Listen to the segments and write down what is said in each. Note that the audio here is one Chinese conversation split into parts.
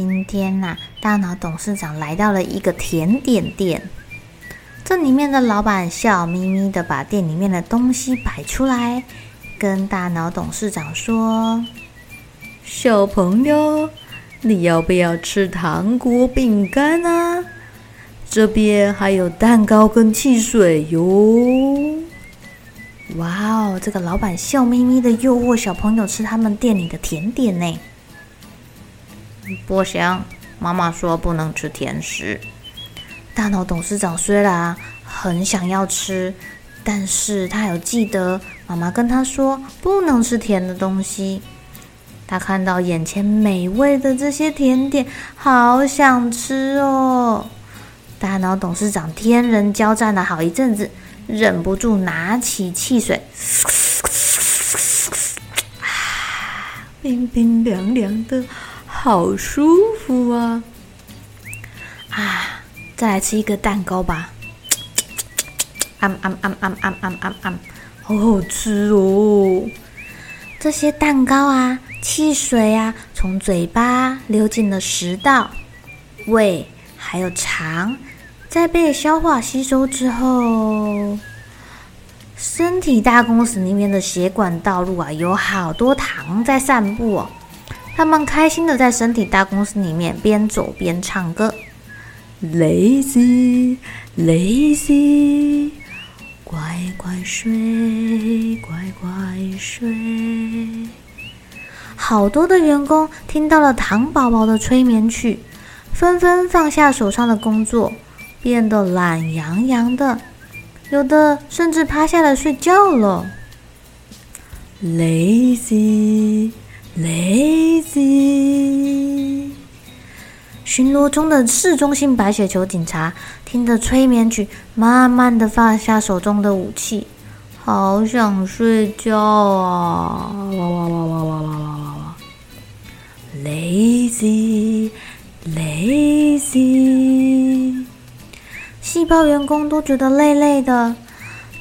今天呐、大脑董事长来到了一个甜点店，这里面的老板笑眯眯的把店里面的东西摆出来，跟大脑董事长说：“小朋友，你要不要吃糖果饼干啊？这边还有蛋糕跟汽水哟！”哇哦，这个老板笑眯眯的诱惑小朋友吃他们店里的甜点呢。不行，妈妈说不能吃甜食。大脑董事长虽然很想要吃，但是他有记得妈妈跟他说不能吃甜的东西。他看到眼前美味的这些甜点，好想吃哦！大脑董事长天人交战了好一阵子，忍不住拿起汽水，啊，冰冰凉凉的。好舒服啊！啊，再来吃一个蛋糕吧！好好吃哦！这些蛋糕啊、汽水啊，从嘴巴流进了食道、胃，还有肠，在被消化吸收之后，身体大公司里面的血管道路啊，有好多糖在散步哦。他们开心的在身体大公司里面边走边唱歌，Lazy Lazy，乖乖睡，乖乖睡。好多的员工听到了糖宝宝的催眠曲，纷纷放下手上的工作，变得懒洋洋的，有的甚至趴下来睡觉了。Lazy。Lazy，巡逻中的市中心白血球警察听着催眠曲，慢慢的放下手中的武器，好想睡觉啊！哇哇哇哇哇哇哇哇！Lazy，Lazy，细胞员工都觉得累累的，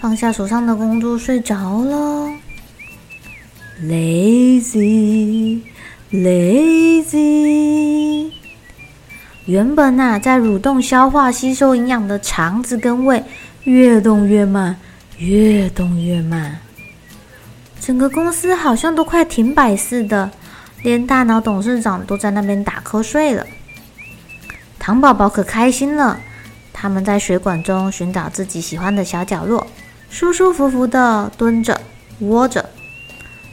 放下手上的工作，睡着了。Lazy, lazy。原本呐、啊，在蠕动、消化、吸收营养的肠子跟胃，越动越慢，越动越慢。整个公司好像都快停摆似的，连大脑董事长都在那边打瞌睡了。糖宝宝可开心了，他们在水管中寻找自己喜欢的小角落，舒舒服服的蹲着、窝着。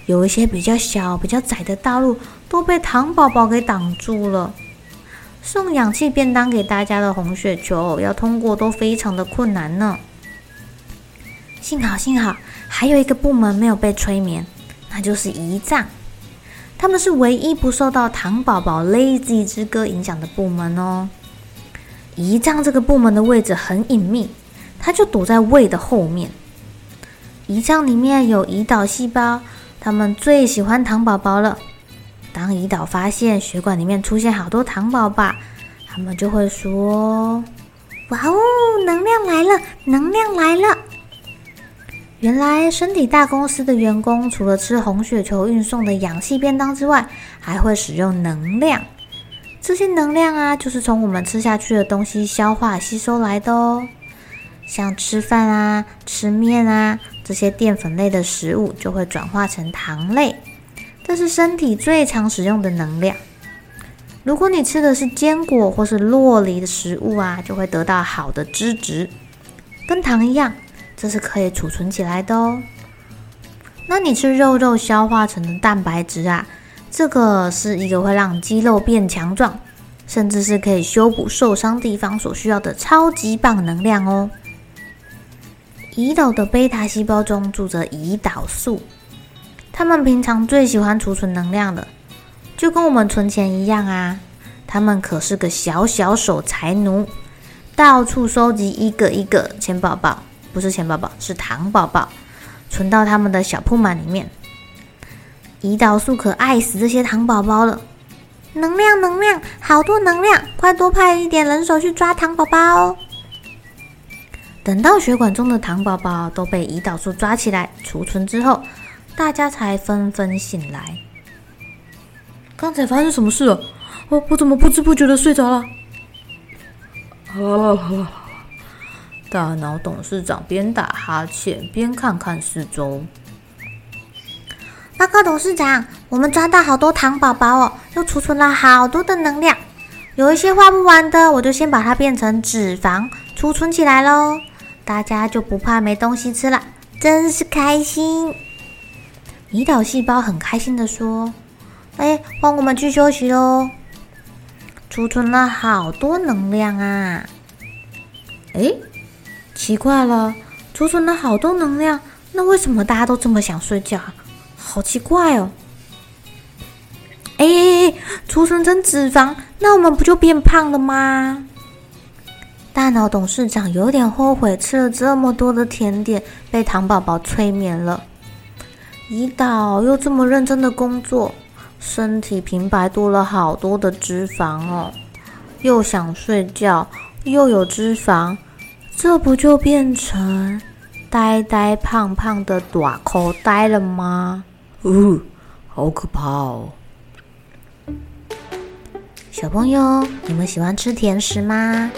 有一些比较小、比较窄的道路都被糖宝宝给挡住了。送氧气便当给大家的红血球要通过都非常的困难呢。幸好，幸好还有一个部门没有被催眠，那就是胰脏。他们是唯一不受到糖宝宝 Lazy 之歌影响的部门哦。胰脏这个部门的位置很隐秘，它就躲在胃的后面。胰脏里面有胰岛细胞。他们最喜欢糖宝宝了。当胰岛发现血管里面出现好多糖宝宝，他们就会说：“哇哦，能量来了，能量来了！”原来身体大公司的员工除了吃红血球运送的氧气便当之外，还会使用能量。这些能量啊，就是从我们吃下去的东西消化吸收来的哦。像吃饭啊、吃面啊这些淀粉类的食物，就会转化成糖类，这是身体最常使用的能量。如果你吃的是坚果或是洛梨的食物啊，就会得到好的脂质，跟糖一样，这是可以储存起来的哦。那你吃肉肉消化成的蛋白质啊，这个是一个会让肌肉变强壮，甚至是可以修补受伤地方所需要的超级棒能量哦。胰岛的贝塔细胞中住着胰岛素，它们平常最喜欢储存能量的，就跟我们存钱一样啊。它们可是个小小守财奴，到处收集一个一个钱宝宝，不是钱宝宝，是糖宝宝。存到他们的小铺满里面，胰岛素可爱死这些糖宝宝了。能量，能量，好多能量！快多派一点人手去抓糖宝宝。等到血管中的糖宝宝都被胰岛素抓起来储存之后，大家才纷纷醒来。刚才发生什么事了？我我怎么不知不觉的睡着了？啊大脑董事长边打哈欠边看看四周。报告董事长，我们抓到好多糖宝宝哦，又储存了好多的能量。有一些花不完的，我就先把它变成脂肪储存起来喽。大家就不怕没东西吃了，真是开心。胰岛细胞很开心的说：“哎，换我们去休息喽。储存了好多能量啊！哎。”奇怪了，储存了好多能量，那为什么大家都这么想睡觉？好奇怪哦！哎，储存成脂肪，那我们不就变胖了吗？大脑董事长有点后悔，吃了这么多的甜点，被糖宝宝催眠了。胰岛又这么认真的工作，身体平白多了好多的脂肪哦，又想睡觉，又有脂肪。这不就变成呆呆胖胖的短口呆了吗？呜，好可怕哦！小朋友，你们喜欢吃甜食吗？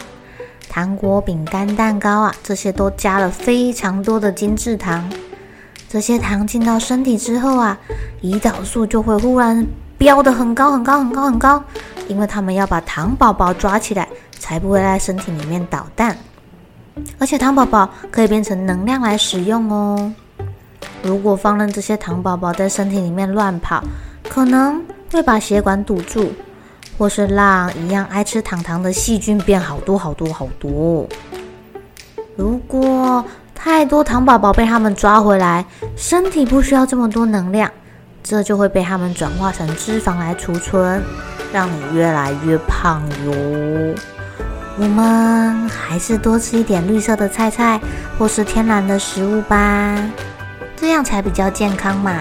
糖果、饼干、蛋糕啊，这些都加了非常多的精制糖。这些糖进到身体之后啊，胰岛素就会忽然飙得很高很高很高很高，因为他们要把糖宝宝抓起来，才不会在身体里面捣蛋。而且糖宝宝可以变成能量来使用哦。如果放任这些糖宝宝在身体里面乱跑，可能会把血管堵住，或是让一样爱吃糖糖的细菌变好多好多好多。如果太多糖宝宝被他们抓回来，身体不需要这么多能量，这就会被他们转化成脂肪来储存，让你越来越胖哟。我们还是多吃一点绿色的菜菜，或是天然的食物吧，这样才比较健康嘛。